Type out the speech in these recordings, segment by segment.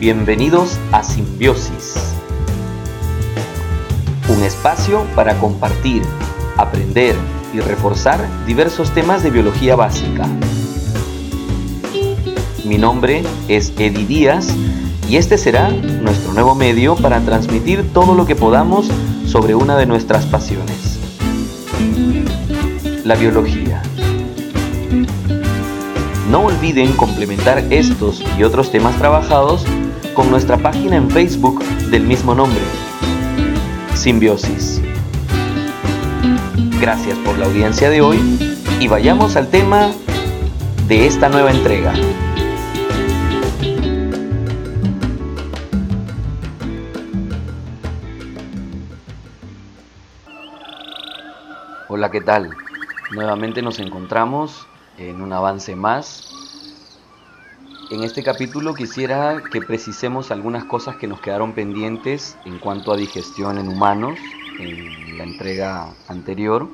Bienvenidos a Simbiosis, un espacio para compartir, aprender y reforzar diversos temas de biología básica. Mi nombre es Eddie Díaz y este será nuestro nuevo medio para transmitir todo lo que podamos sobre una de nuestras pasiones, la biología. No olviden complementar estos y otros temas trabajados con nuestra página en Facebook del mismo nombre, Simbiosis. Gracias por la audiencia de hoy y vayamos al tema de esta nueva entrega. Hola, ¿qué tal? Nuevamente nos encontramos en un avance más. En este capítulo quisiera que precisemos algunas cosas que nos quedaron pendientes en cuanto a digestión en humanos en la entrega anterior.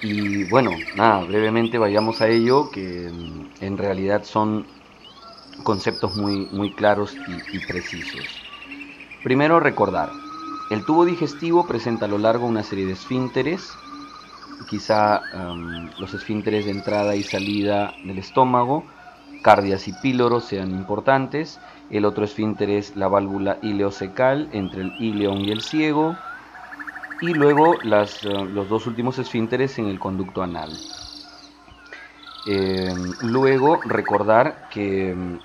Y bueno, nada, brevemente vayamos a ello, que en realidad son conceptos muy, muy claros y, precisos. Primero recordar, el tubo digestivo presenta a lo largo una serie de esfínteres, quizá los esfínteres de entrada y salida del estómago, cardias y píloros sean importantes, el otro esfínter es la válvula ileocecal entre el ileón y el ciego, y luego las, eh, los dos últimos esfínteres en el conducto anal. Eh, luego recordar que mm,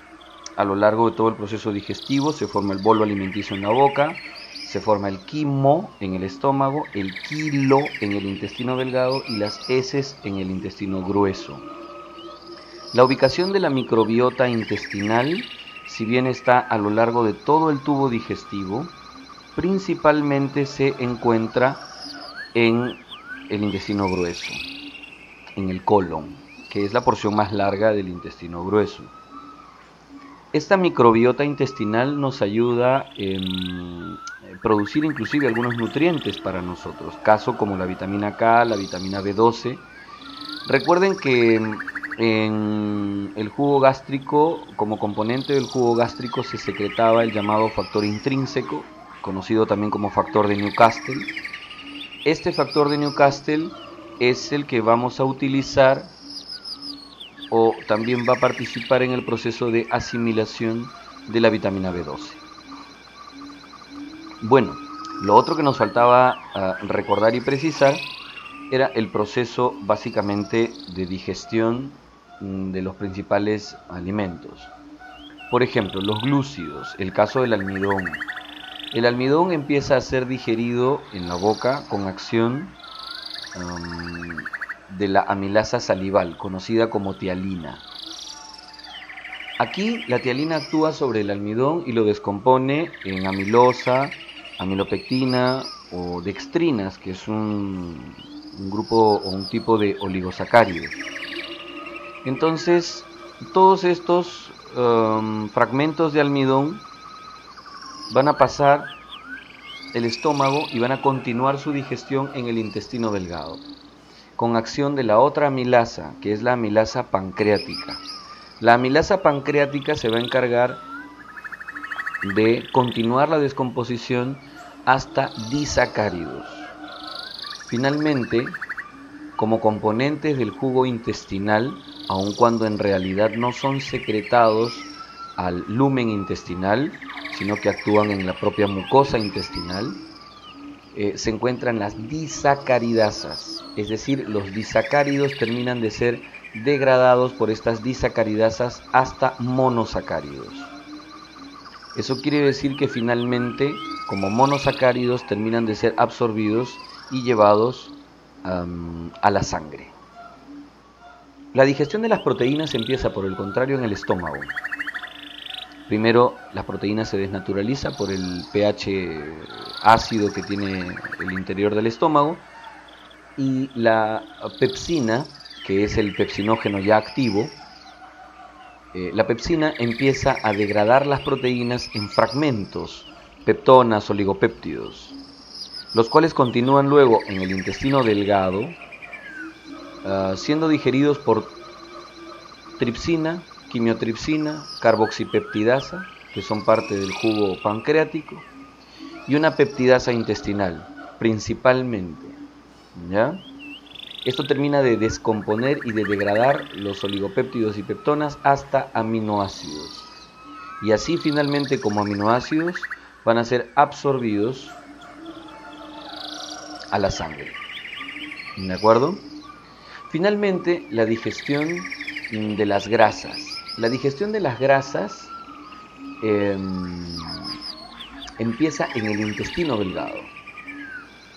a lo largo de todo el proceso digestivo se forma el bolo alimenticio en la boca, se forma el quimo en el estómago, el kilo en el intestino delgado y las heces en el intestino grueso. La ubicación de la microbiota intestinal, si bien está a lo largo de todo el tubo digestivo, principalmente se encuentra en el intestino grueso, en el colon, que es la porción más larga del intestino grueso. Esta microbiota intestinal nos ayuda en producir inclusive algunos nutrientes para nosotros, caso como la vitamina K, la vitamina B12. Recuerden que en el jugo gástrico, como componente del jugo gástrico, se secretaba el llamado factor intrínseco, conocido también como factor de Newcastle. Este factor de Newcastle es el que vamos a utilizar o también va a participar en el proceso de asimilación de la vitamina B12. Bueno, lo otro que nos faltaba ah, recordar y precisar era el proceso básicamente de digestión de los principales alimentos. Por ejemplo, los glúcidos, el caso del almidón, el almidón empieza a ser digerido en la boca con acción um, de la amilasa salival, conocida como tialina. Aquí la tialina actúa sobre el almidón y lo descompone en amilosa, amilopectina o dextrinas, que es un, grupo o un tipo de oligosacáridos. Entonces, todos estos um, fragmentos de almidón van a pasar el estómago y van a continuar su digestión en el intestino delgado, con acción de la otra amilasa, que es la amilasa pancreática. La amilasa pancreática se va a encargar de continuar la descomposición hasta disacáridos. Finalmente, como componentes del jugo intestinal, aun cuando en realidad no son secretados al lumen intestinal, sino que actúan en la propia mucosa intestinal, eh, se encuentran las disacaridasas, es decir, los disacáridos terminan de ser degradados por estas disacaridasas hasta monosacáridos. Eso quiere decir que finalmente, como monosacáridos, terminan de ser absorbidos y llevados a la sangre. La digestión de las proteínas empieza por el contrario en el estómago, Primero, la proteína se desnaturaliza por el pH ácido que tiene el interior del estómago y la pepsina, que es el pepsinógeno ya activo, eh, la pepsina empieza a degradar las proteínas en fragmentos, peptonas, oligopéptidos, los cuales continúan luego en el intestino delgado, ah, siendo digeridos por tripsina, quimiotripsina, carboxipeptidasa que son parte del jugo pancreático, y una peptidasa intestinal, principalmente. ¿Ya? Esto termina de descomponer y de degradar los oligopéptidos y peptonas hasta aminoácidos. Y así finalmente como aminoácidos van a ser absorbidos a la sangre. ¿De acuerdo? Finalmente, la digestión de las grasas. La digestión de las grasas em, empieza en el intestino delgado.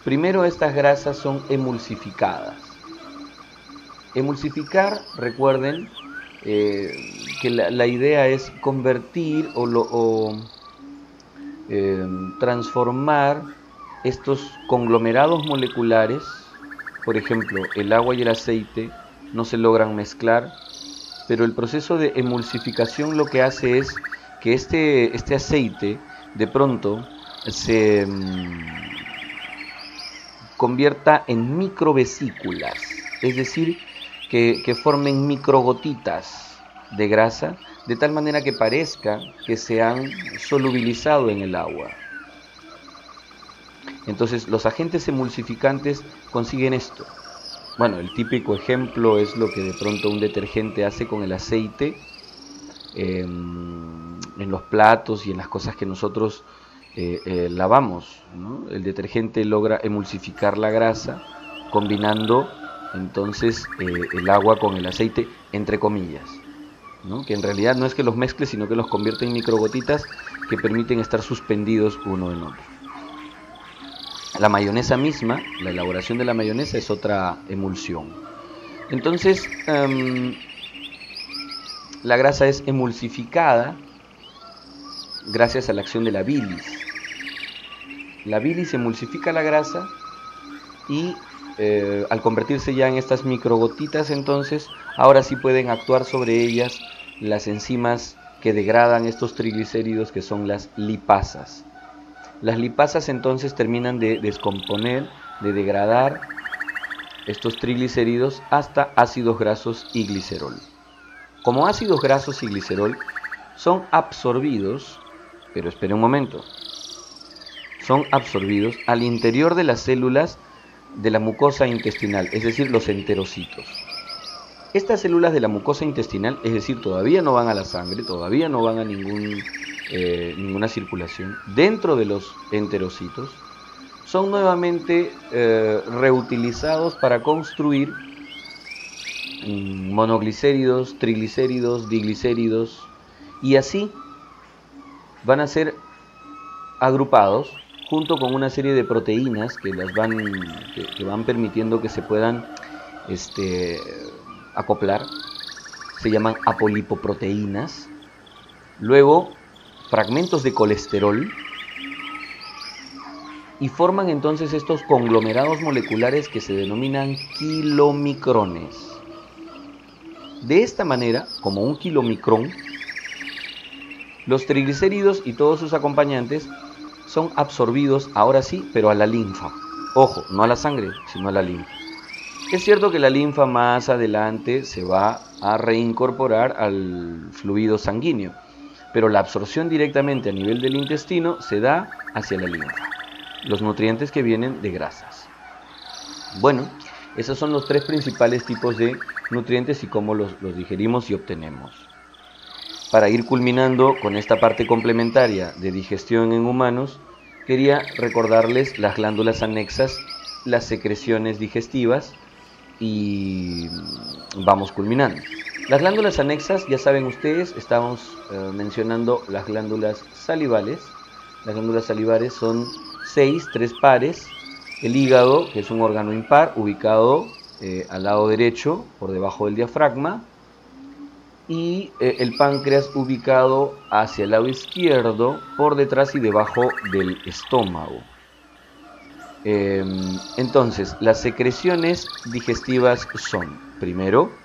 Primero estas grasas son emulsificadas. Emulsificar, recuerden eh, que la, idea es convertir o, em, transformar estos conglomerados moleculares por ejemplo, el agua y el aceite no se logran mezclar, pero el proceso de emulsificación lo que hace es que este, este aceite de pronto se mm, convierta en microvesículas, es decir, que, que formen microgotitas de grasa, de tal manera que parezca que se han solubilizado en el agua. Entonces los agentes emulsificantes consiguen esto. Bueno, el típico ejemplo es lo que de pronto un detergente hace con el aceite em, en los platos y en las cosas que nosotros eh, eh, lavamos. El detergente logra emulsificar la grasa combinando entonces eh, el agua con el aceite, entre comillas. que en realidad no es que los mezcle, sino que los convierte en microgotitas que permiten estar suspendidos uno en otro. La mayonesa misma, la elaboración de la mayonesa es otra emulsión. Entonces, em, la grasa es emulsificada gracias a la acción de la bilis. La bilis emulsifica la grasa y eh, al convertirse ya en estas microgotitas, entonces ahora sí pueden actuar sobre ellas las enzimas que degradan estos triglicéridos que son las lipasas. Las lipasas entonces terminan de descomponer, de degradar estos triglicéridos hasta ácidos grasos y glicerol. Como ácidos grasos y glicerol son absorbidos, pero espere un momento, son absorbidos al interior de las células de la mucosa intestinal, es decir, los enterocitos. Estas células de la mucosa intestinal, es decir, todavía no van a la sangre, todavía no van a ningún eh, ninguna circulación dentro de los enterocitos, son nuevamente eh, reutilizados para construir mm, monoglicéridos, triglicéridos, diglicéridos y así van a ser agrupados junto con una serie de proteínas que las van que, van permitiendo que se puedan este, acoplar. Se llaman apolipoproteínas. Luego fragmentos de colesterol y forman entonces estos conglomerados moleculares que se denominan kilomicrones. De esta manera, como un kilomicrón, los triglicéridos y todos sus acompañantes son absorbidos, ahora sí, pero a la linfa. Ojo, no a la sangre, sino a la linfa. Es cierto que la linfa más adelante se va a reincorporar al fluido sanguíneo, pero la absorción directamente a nivel del intestino se da hacia la linfa, los nutrientes que vienen de grasas. Bueno, esos son los tres principales tipos de nutrientes y cómo los, digerimos y obtenemos. Para ir culminando con esta parte complementaria de digestión en humanos, quería recordarles las glándulas anexas, las secreciones digestivas y vamos culminando. Las glándulas anexas, ya saben ustedes, estamos eh, mencionando las glándulas salivales. Las glándulas salivales son seis, tres pares. El hígado, que es un órgano impar, ubicado eh, al lado derecho, por debajo del diafragma. Y eh, el páncreas ubicado hacia el lado izquierdo, por detrás y debajo del estómago. Em, entonces, las secreciones digestivas son, primero,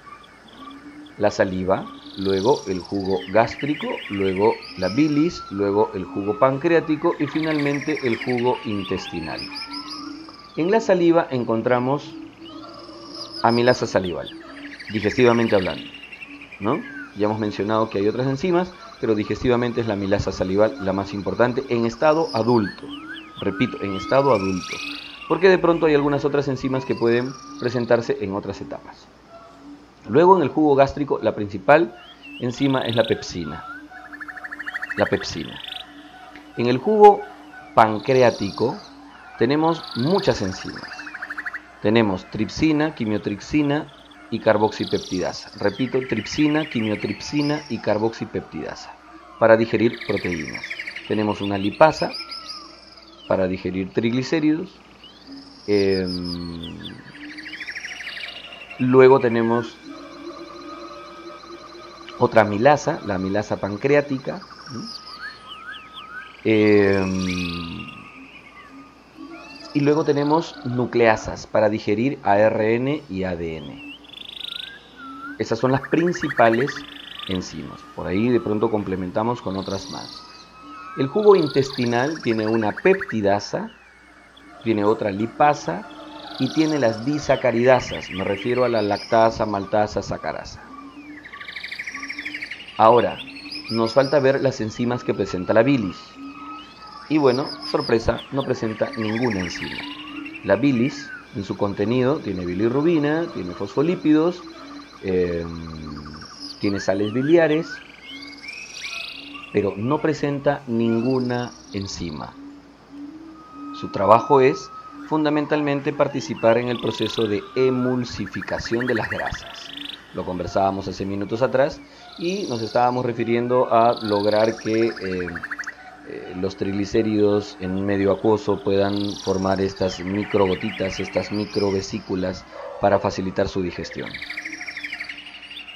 la saliva, luego el jugo gástrico, luego la bilis, luego el jugo pancreático y finalmente el jugo intestinal. En la saliva encontramos amilasa salival, digestivamente hablando. ¿no? Ya hemos mencionado que hay otras enzimas, pero digestivamente es la milasa salival la más importante en estado adulto. Repito, en estado adulto. Porque de pronto hay algunas otras enzimas que pueden presentarse en otras etapas. Luego en el jugo gástrico la principal enzima es la pepsina. La pepsina. En el jugo pancreático tenemos muchas enzimas. Tenemos tripsina, quimiotripsina y carboxipeptidasa. Repito, tripsina, quimiotripsina y carboxipeptidasa para digerir proteínas. Tenemos una lipasa para digerir triglicéridos. Em, luego tenemos otra milasa, la milasa pancreática. Em, y luego tenemos nucleasas para digerir ARN y ADN. Esas son las principales enzimas. Por ahí de pronto complementamos con otras más. El jugo intestinal tiene una peptidasa, tiene otra lipasa y tiene las disacaridasas. Me refiero a la lactasa, maltasa, sacarasa. Ahora, nos falta ver las enzimas que presenta la bilis. Y bueno, sorpresa, no presenta ninguna enzima. La bilis, en su contenido, tiene bilirrubina, tiene fosfolípidos, em, tiene sales biliares, pero no presenta ninguna enzima. Su trabajo es fundamentalmente participar en el proceso de emulsificación de las grasas. Lo conversábamos hace minutos atrás y nos estábamos refiriendo a lograr que eh, eh, los triglicéridos en medio acuoso puedan formar estas microgotitas, estas microvesículas para facilitar su digestión.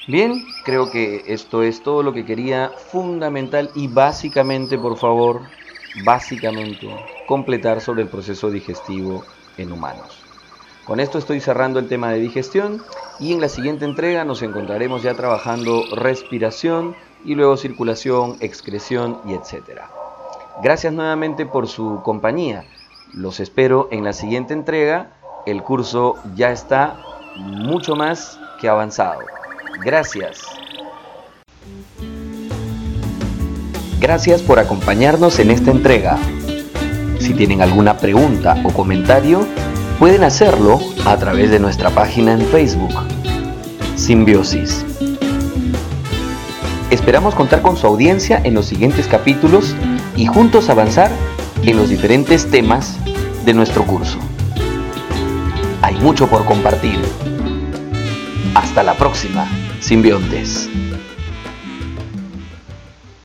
Bien, creo que esto es todo lo que quería fundamental y básicamente, por favor, básicamente, completar sobre el proceso digestivo en humanos. Con esto estoy cerrando el tema de digestión y en la siguiente entrega nos encontraremos ya trabajando respiración y luego circulación, excreción y etcétera. Gracias nuevamente por su compañía. Los espero en la siguiente entrega. El curso ya está mucho más que avanzado. Gracias. Gracias por acompañarnos en esta entrega. Si tienen alguna pregunta o comentario, pueden hacerlo a través de nuestra página en Facebook, Simbiosis. Esperamos contar con su audiencia en los siguientes capítulos y juntos avanzar en los diferentes temas de nuestro curso. Hay mucho por compartir. Hasta la próxima, simbiontes.